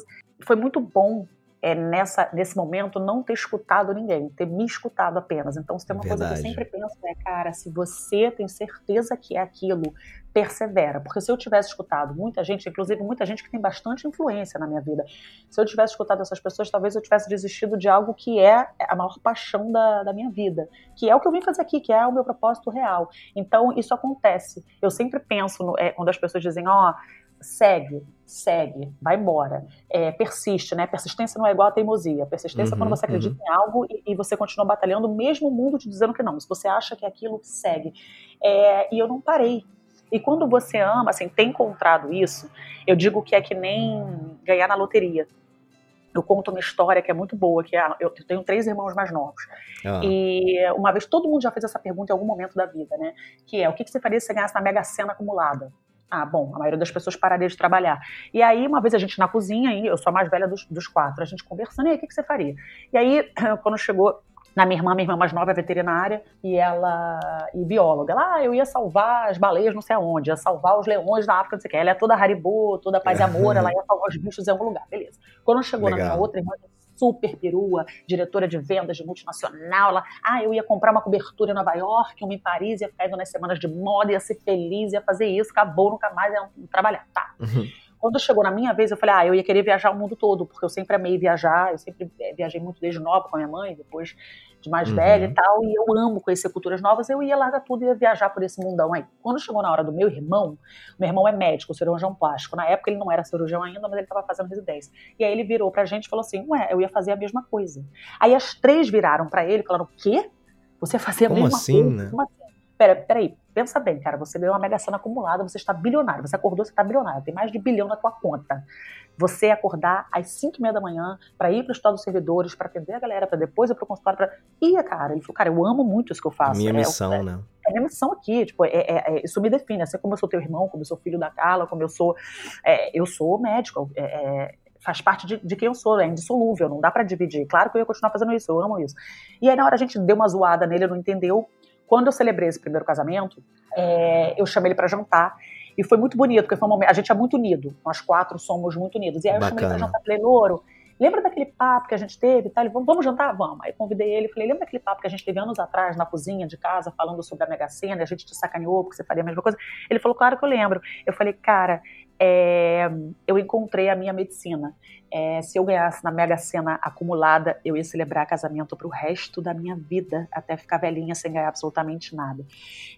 Foi muito bom é, nessa, nesse momento, não ter escutado ninguém, ter me escutado apenas. Então, se tem uma Verdade. coisa que eu sempre penso, é, cara, se você tem certeza que é aquilo, persevera. Porque se eu tivesse escutado muita gente, inclusive muita gente que tem bastante influência na minha vida, se eu tivesse escutado essas pessoas, talvez eu tivesse desistido de algo que é a maior paixão da, da minha vida, que é o que eu vim fazer aqui, que é o meu propósito real. Então, isso acontece. Eu sempre penso, no, é, quando as pessoas dizem, ó, oh, segue, segue, vai embora. É, persiste, né? Persistência não é igual a teimosia. Persistência uhum, é quando uhum, você acredita uhum. em algo e, e, você continua batalhando, mesmo o mundo te dizendo que não. Se você acha que aquilo segue. É, e eu não parei. E quando você ama, assim, tem encontrado isso, eu digo que é que nem ganhar na loteria. Eu conto uma história que é muito boa, que é, eu tenho três irmãos mais novos. Ah. E uma vez, todo mundo já fez essa pergunta em algum momento da vida, né? Que é, o que você faria se você ganhasse na Mega Sena acumulada? Ah, bom, a maioria das pessoas pararia de trabalhar. E aí, uma vez a gente na cozinha, e eu sou a mais velha dos, dos quatro, a gente conversando, e aí, o que, que você faria? E aí, quando chegou na minha irmã, minha irmã mais nova é veterinária e ela e bióloga. Ela, ah, eu ia salvar as baleias não sei aonde, ia salvar os leões da África, não sei o que. Ela é toda Haribo, toda paz e amor, ela ia salvar os bichos em algum lugar, beleza. Quando chegou Legal. na minha outra irmã, super perua, diretora de vendas de multinacional, ela, ah, eu ia comprar uma cobertura em Nova York, uma em Paris, ia ficar indo nas semanas de moda, ia ser feliz, ia fazer isso, acabou, nunca mais ia trabalhar. Tá. Uhum. Quando chegou na minha vez, eu falei, ah, eu ia querer viajar o mundo todo, porque eu sempre amei viajar, eu sempre eh, viajei muito desde nova com a minha mãe, depois de mais uhum. velha e tal, e eu amo conhecer culturas novas, eu ia largar tudo e ia viajar por esse mundão aí. Quando chegou na hora do meu irmão, meu irmão é médico, cirurgião plástico, na época ele não era cirurgião ainda, mas ele estava fazendo residência. E aí ele virou pra gente e falou assim, ué, eu ia fazer a mesma coisa. Aí as três viraram para ele e falaram, o quê? Você fazia a Como mesma assim, coisa? Né? Como assim? Pera, peraí, pensa bem, cara, você ganhou uma mega cena acumulada, você está bilionário, você acordou, você está bilionário, tem mais de bilhão na tua conta você acordar às 5 e meia da manhã para ir para o estado dos servidores, para atender a galera, para depois ir para o consultório. Pra... E, cara, ele falou, cara, eu amo muito isso que eu faço. Minha é, missão, é, né? É minha missão aqui, tipo, é, é, é, isso me define, assim como eu sou teu irmão, como eu sou filho da Carla, como eu sou, é, eu sou médico, é, faz parte de, de, quem eu sou, é indissolúvel, não dá para dividir. Claro que eu ia continuar fazendo isso, eu amo isso. E aí na hora a gente deu uma zoada nele, ele não entendeu. Quando eu celebrei esse primeiro casamento, eu chamei ele para jantar e foi muito bonito, porque foi um momento, a gente é muito unido, nós quatro somos muito unidos. E aí eu Bacana. chamei ele pra jantar, falei, Louro, lembra daquele papo que a gente teve? Tá? Ele, vamos, vamos jantar? Vamos. Aí convidei ele, falei, lembra daquele papo que a gente teve anos atrás na cozinha de casa, falando sobre a Mega Sena, e a gente te sacaneou porque você faria a mesma coisa? Ele falou, claro que eu lembro. Eu falei, cara, é, eu encontrei a minha medicina. É, se eu ganhasse na Mega Sena acumulada, eu ia celebrar casamento para o resto da minha vida, até ficar velhinha sem ganhar absolutamente nada.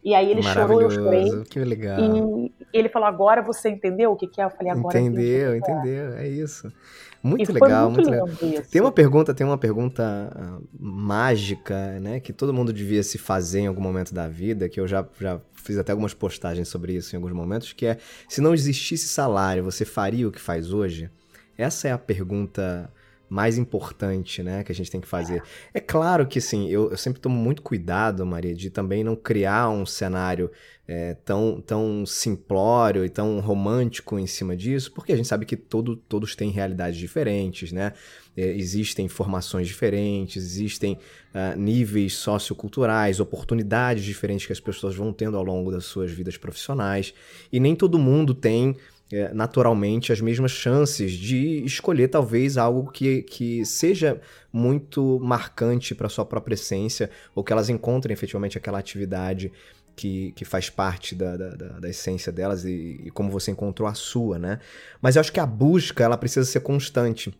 E aí ele chorou, eu chorei. Que legal. E ele falou: agora você entendeu o que, que é? Eu falei: agora entendeu, entendeu, é isso. Muito e legal, muito, muito legal. Isso. Tem uma pergunta, tem uma pergunta uh, mágica, né, que todo mundo devia se fazer em algum momento da vida, que eu já, já fiz até algumas postagens sobre isso em alguns momentos, que é se não existisse salário, você faria o que faz hoje? Essa é a pergunta mais importante, né, que a gente tem que fazer. É claro que, sim, eu, eu sempre tomo muito cuidado, Maria, de também não criar um cenário é, tão, tão simplório e tão romântico em cima disso, porque a gente sabe que todo, todos têm realidades diferentes, né? É, existem formações diferentes, existem uh, níveis socioculturais, oportunidades diferentes que as pessoas vão tendo ao longo das suas vidas profissionais, e nem todo mundo tem é, naturalmente as mesmas chances de escolher talvez algo que, que seja muito marcante para sua própria essência ou que elas encontrem efetivamente aquela atividade que, que faz parte da, da, da essência delas e, e, como você encontrou a sua, né? Mas eu acho que a busca ela precisa ser constante.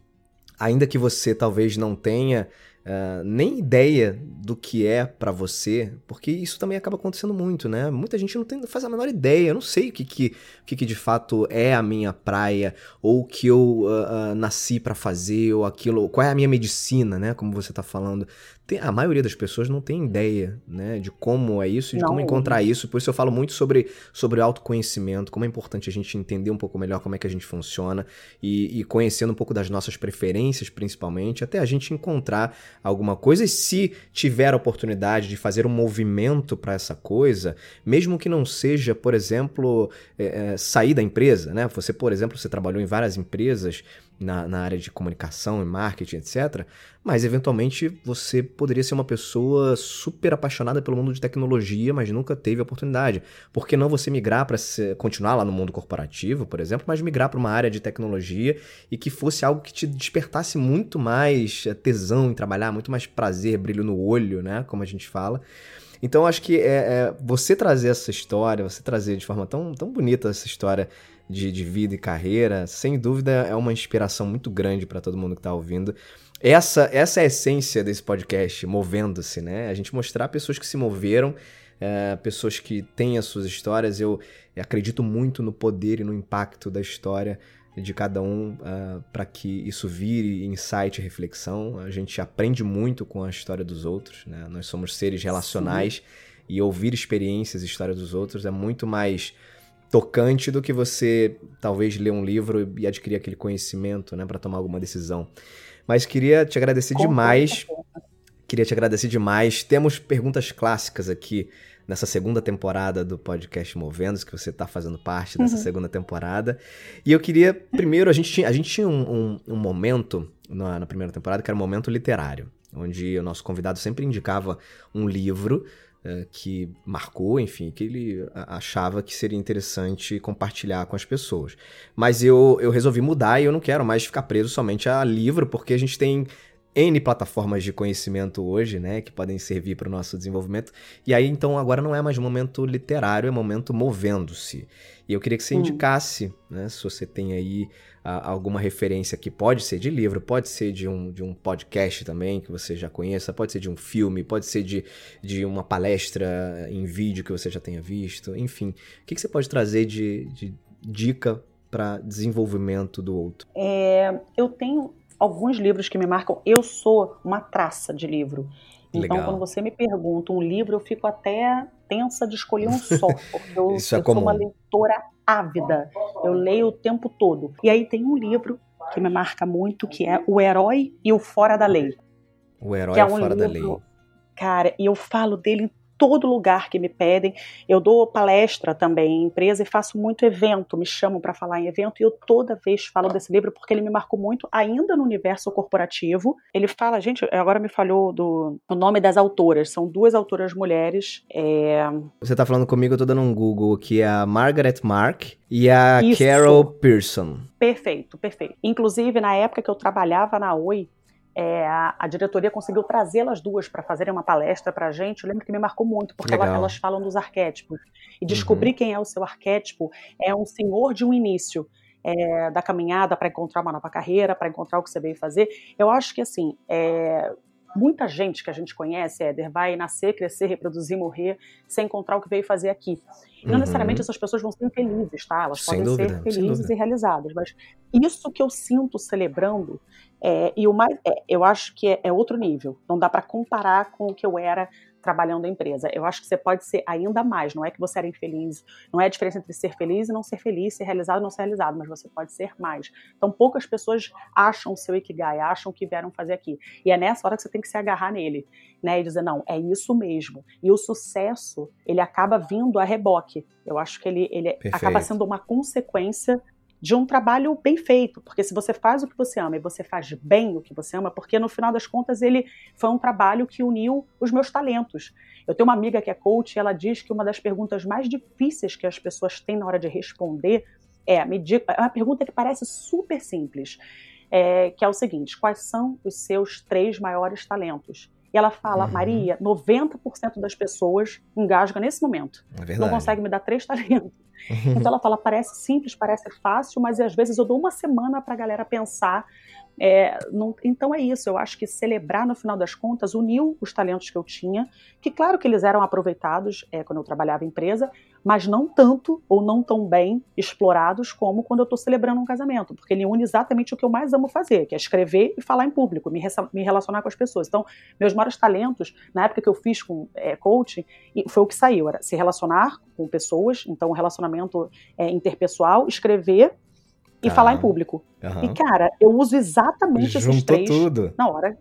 Ainda que você talvez não tenha uh, nem ideia do que é para você, porque isso também acaba acontecendo muito, né? Muita gente não, tem, não faz a menor ideia, eu não sei o que, que, o que, que de fato é a minha praia, ou o que eu uh, uh, nasci para fazer, ou aquilo, qual é a minha medicina, né? Como você tá falando. Tem, a maioria das pessoas não tem ideia, né, de como é isso e de não. como encontrar isso. Por isso eu falo muito sobre, sobre autoconhecimento, como é importante a gente entender um pouco melhor como é que a gente funciona e, e conhecendo um pouco das nossas preferências, principalmente, até a gente encontrar alguma coisa. E se tiver a oportunidade de fazer um movimento para essa coisa, mesmo que não seja, por exemplo, é, sair da empresa, né? Você, por exemplo, você trabalhou em várias empresas na, na área de comunicação e marketing, etc. Mas eventualmente você poderia ser uma pessoa super apaixonada pelo mundo de tecnologia, mas nunca teve oportunidade. Por que não você migrar para continuar lá no mundo corporativo, por exemplo, mas migrar para uma área de tecnologia e que fosse algo que te despertasse muito mais eh, tesão em trabalhar, muito mais prazer, brilho no olho, né? Como a gente fala. Então acho que é, é, você trazer essa história, você trazer de forma tão, tão bonita essa história de, de vida e carreira, sem dúvida é uma inspiração muito grande para todo mundo que está ouvindo. Essa, essa é a essência desse podcast, movendo-se, né? A gente mostrar pessoas que se moveram, é, pessoas que têm as suas histórias. Eu acredito muito no poder e no impacto da história de cada um uh, é, para que isso vire insight e reflexão. A gente aprende muito com a história dos outros, né? Nós somos seres relacionais Sim. e ouvir experiências e histórias dos outros é muito mais tocante do que você talvez ler um livro e adquirir aquele conhecimento, né, para tomar alguma decisão. Mas queria te agradecer Com demais. Queria te agradecer demais. Temos perguntas clássicas aqui nessa segunda temporada do podcast Movendo, que você está fazendo parte dessa uhum. segunda temporada. E eu queria, primeiro, a gente tinha, a gente tinha um, um, um momento na, na, primeira temporada que era um momento literário, onde o nosso convidado sempre indicava um livro é, que marcou, enfim, que ele achava que seria interessante compartilhar com as pessoas. Mas eu, eu resolvi mudar e eu não quero mais ficar preso somente a livro, porque a gente tem N plataformas de conhecimento hoje, né, que podem servir para o nosso desenvolvimento. E aí, então, agora não é mais momento literário, é momento movendo-se. E eu queria que você indicasse, né, se você tem aí alguma referência que pode ser de livro, pode ser de um, de um podcast também que você já conheça, pode ser de um filme, pode ser de, de uma palestra em vídeo que você já tenha visto, enfim. O que, que você pode trazer de, de dica para desenvolvimento do outro? É, eu tenho alguns livros que me marcam. Eu sou uma traça de livro. Então, Legal. quando você me pergunta um livro, eu fico até tensa de escolher um só, porque eu, Isso é eu comum. sou uma leitora ávida. Eu leio o tempo todo. E aí tem um livro que me marca muito, que é O Herói e o Fora da Lei. O Herói é um Fora livro, da Lei. Cara, e eu falo dele em todo lugar que me pedem. Eu dou palestra também em empresa e faço muito evento, me chamam para falar em evento e eu toda vez falo desse livro porque ele me marcou muito, ainda no universo corporativo. Ele fala, gente, agora me falhou do o nome das autoras, são duas autoras mulheres. É... Você está falando comigo, eu tô dando um Google, que é a Margaret Mark e a Isso. Carol Pearson. Perfeito, perfeito. Inclusive, na época que eu trabalhava na Oi, é, a, a, diretoria conseguiu trazê-las duas para fazerem uma palestra para a gente. Eu lembro que me marcou muito, porque ela, elas falam dos arquétipos. E descobrir uhum. quem é o seu arquétipo é um senhor de um início. É, da caminhada para encontrar uma nova carreira, para encontrar o que você veio fazer. Eu acho que, assim, é, muita gente que a gente conhece, Éder, vai nascer, crescer, reproduzir, morrer, sem encontrar o que veio fazer aqui. E não uhum. necessariamente essas pessoas vão ser felizes, tá? Elas sem podem dúvida, ser felizes e realizadas. Mas isso que eu sinto celebrando é, e o mais, é, eu acho que é, é, outro nível. Não dá para comparar com o que eu era trabalhando na empresa. Eu acho que você pode ser ainda mais. Não é que você era infeliz. Não é a diferença entre ser feliz e não ser feliz, ser realizado e não ser realizado. Mas você pode ser mais. Então, poucas pessoas acham o seu ikigai, acham o que vieram fazer aqui. E é nessa hora que você tem que se agarrar nele, né? E dizer não, é isso mesmo. E o sucesso ele acaba vindo a reboque. Eu acho que ele, ele acaba sendo uma consequência de um trabalho bem feito, porque se você faz o que você ama e você faz bem o que você ama, porque no final das contas ele foi um trabalho que uniu os meus talentos. Eu tenho uma amiga que é coach e ela diz que uma das perguntas mais difíceis que as pessoas têm na hora de responder é, me diga, é uma pergunta que parece super simples, é, que é o seguinte: quais são os seus três maiores talentos? E ela fala, uhum. Maria, 90% das pessoas engasgam nesse momento. É não consegue me dar três talentos. Então ela fala, parece simples, parece fácil, mas às vezes eu dou uma semana para a galera pensar. É, não, então é isso, eu acho que celebrar no final das contas uniu os talentos que eu tinha, que claro que eles eram aproveitados é, quando eu trabalhava em empresa, mas não tanto ou não tão bem explorados como quando eu estou celebrando um casamento, porque ele une exatamente o que eu mais amo fazer, que é escrever e falar em público, me, me relacionar com as pessoas. Então, meus maiores talentos, na época que eu fiz com é, coaching, foi o que saiu, era se relacionar com pessoas, então relacionamento é, interpessoal, escrever e ah, falar em público. Uhum. E, cara, eu uso exatamente Juntou esses três tudo. na hora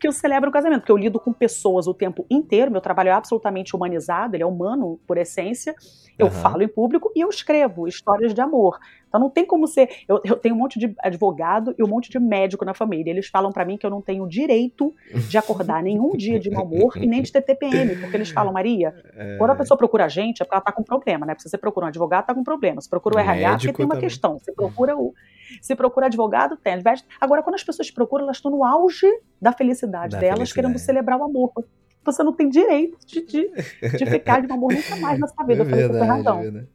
que eu celebro o casamento, porque eu lido com pessoas o tempo inteiro, meu trabalho é absolutamente humanizado, ele é humano por essência. Eu uhum. falo em público e eu escrevo histórias de amor. Então não tem como ser. Eu, eu, tenho um monte de advogado e um monte de médico na família. Eles falam para mim que eu não tenho direito de acordar nenhum dia de mau humor e nem de ter TPM, porque eles falam, Maria, é... quando a pessoa procura a gente, é porque ela tá com problema, né? Se você procura um advogado, tá com problema. Se procura o RH, porque tem uma também. questão. Se procura o. Se procura advogado, tem. Agora, quando as pessoas procuram, elas estão no auge da felicidade da delas, felicidade. querendo celebrar o amor você não tem direito de, de, de ficar de mau humor nunca mais na sua vida. É verdade, razão. É verdade.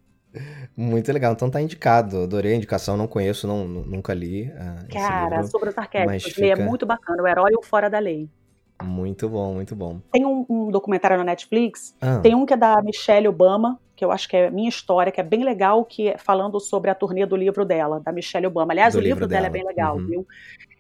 Muito legal. Então tá indicado. Adorei a indicação, não conheço, não, nunca li. Uh, Cara, sobre os arquétipos, fica... é muito bacana. O herói ou fora da lei. Muito bom, muito bom. Tem um, um documentário na Netflix, ah. tem um que é da Michelle Obama, que eu acho que é minha história, que é bem legal, que é falando sobre a turnê do livro dela, da Michelle Obama. Aliás, do o livro, livro dela. dela. é bem legal, uhum. viu?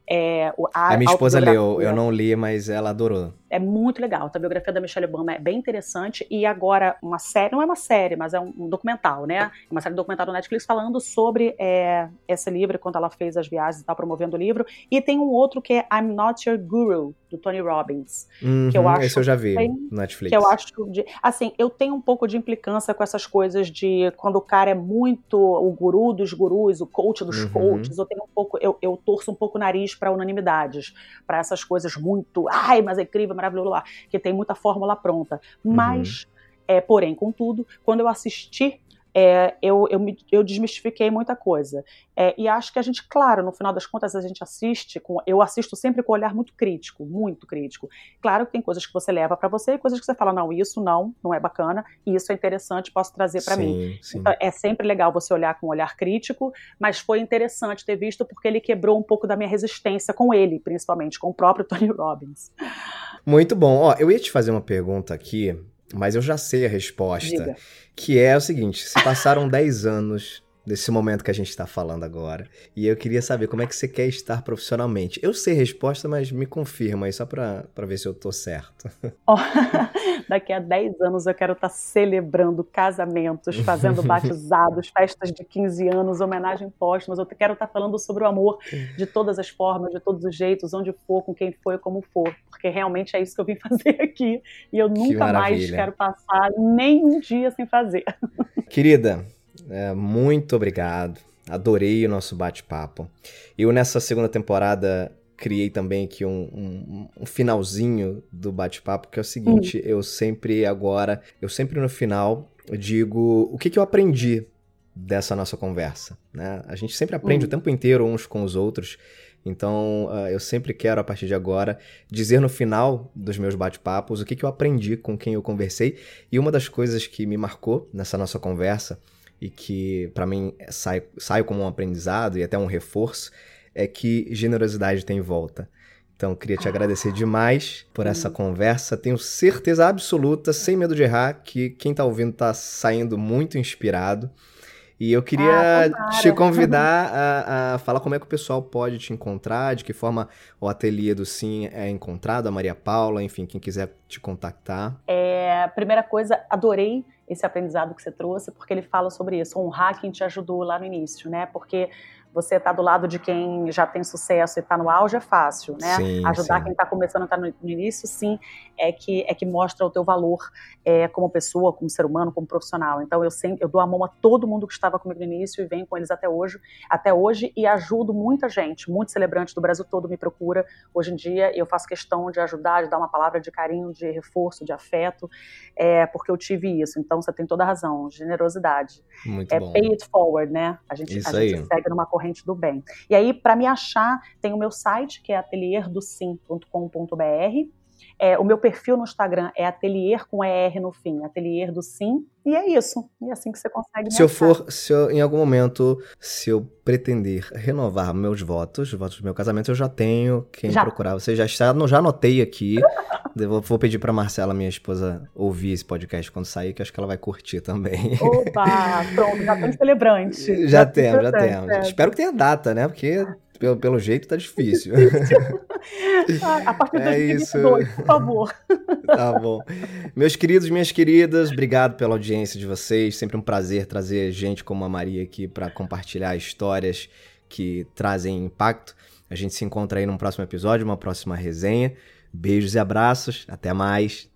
É, a, a minha esposa leu, eu não li, mas ela adorou. É muito legal. A biografia da Michelle Obama é bem interessante. E agora, uma série, não é uma série, mas é um, um documental, né? É uma série documental do Netflix falando sobre é, esse livro, quando ela fez as viagens e tal, promovendo o livro. E tem um outro que é I'm Not Your Guru, do Tony Robbins. Uhum, que eu acho esse eu já vi no Netflix. Que eu acho de, assim, eu tenho um pouco de implicância com essas coisas de quando o cara é muito o guru dos gurus, o coach dos uhum. coaches, eu tenho um pouco, eu, eu torço um pouco o nariz para unanimidades, para essas coisas muito, ai, mas é incrível, maravilhoso lá, que tem muita fórmula pronta. Mas, uhum. é, porém, contudo, quando eu assisti é, eu, eu, me, eu, desmistifiquei muita coisa. É, e acho que a gente, claro, no final das contas, a gente assiste, com, eu assisto sempre com um olhar muito crítico, muito crítico. Claro que tem coisas que você leva para você e coisas que você fala, não, isso não, não é bacana, e isso é interessante, posso trazer para mim. Sim. Então, é sempre legal você olhar com um olhar crítico, mas foi interessante ter visto porque ele quebrou um pouco da minha resistência com ele, principalmente, com o próprio Tony Robbins. Muito bom. Ó, eu ia te fazer uma pergunta aqui mas eu já sei a resposta. Diga. Que é o seguinte: se passaram 10 anos desse momento que a gente está falando agora. E eu queria saber como é que você quer estar profissionalmente. Eu sei a resposta, mas me confirma aí só para ver se eu tô certo. Oh, daqui a 10 anos eu quero estar tá celebrando casamentos, fazendo batizados, festas de 15 anos, homenagem póstumas. Eu quero estar tá falando sobre o amor de todas as formas, de todos os jeitos, onde for, com quem for como for. Porque realmente é isso que eu vim fazer aqui. E eu nunca mais quero passar nenhum dia sem fazer. Querida, é, muito obrigado. Adorei o nosso bate-papo. Eu, nessa segunda temporada, criei também aqui um, um, um finalzinho do bate-papo, que é o seguinte: hum. eu sempre agora, eu sempre no final digo o que, que eu aprendi dessa nossa conversa. Né? A gente sempre aprende hum. o tempo inteiro uns com os outros. Então, uh, eu sempre quero, a partir de agora, dizer no final dos meus bate-papos o que, que eu aprendi com quem eu conversei. E uma das coisas que me marcou nessa nossa conversa e que para mim sai, sai como um aprendizado e até um reforço, é que generosidade tem volta. Então, queria te agradecer demais por essa conversa. Tenho certeza absoluta, sem medo de errar, que quem está ouvindo está saindo muito inspirado. E eu queria ah, te convidar a, a, falar como é que o pessoal pode te encontrar, de que forma o ateliê do Sim é encontrado, a Maria Paula, enfim, quem quiser te contactar. É, primeira coisa, adorei esse aprendizado que você trouxe, porque ele fala sobre isso, honrar quem te ajudou lá no início, né? Porque você tá do lado de quem já tem sucesso e está no auge é fácil, né? Sim, Ajudar sim. quem está começando a estar tá no, no, início, sim, é que é que mostra o teu valor é, como pessoa, como ser humano, como profissional. Então eu sempre eu dou a mão a todo mundo que estava comigo no início e venho com eles até hoje, até hoje e ajudo muita gente, muitos celebrantes do Brasil todo me procura. Hoje em dia eu faço questão de ajudar, de dar uma palavra de carinho, de reforço, de afeto, é, porque eu tive isso. Então você tem toda a razão, generosidade. Muito é bom. pay it forward, né? A gente, a gente segue numa corrente corrente do bem. E aí, para me achar, tem o meu site, que é atelierdosim.com.br. É, o meu perfil no Instagram é atelier com ER no fim, atelier do sim. E é isso. E é assim que você consegue. Se eu for, se eu, em algum momento, se eu pretender renovar meus votos, os votos do meu casamento, eu já tenho quem já. procurar. Você já está, já anotei aqui. vou, vou pedir para Marcela, minha esposa, ouvir esse podcast quando sair, que acho que ela vai curtir também. Opa, pronto, já temos celebrante. Já, já temos, já temos. É. Espero que tenha data, né? Porque pelo, pelo jeito tá difícil. a partir de é 2022, isso. por favor. Tá bom. Meus queridos, minhas queridas, obrigado pela audiência de vocês. Sempre um prazer trazer gente como a Maria aqui para compartilhar histórias que trazem impacto. A gente se encontra aí num próximo episódio, uma próxima resenha. Beijos e abraços. Até mais.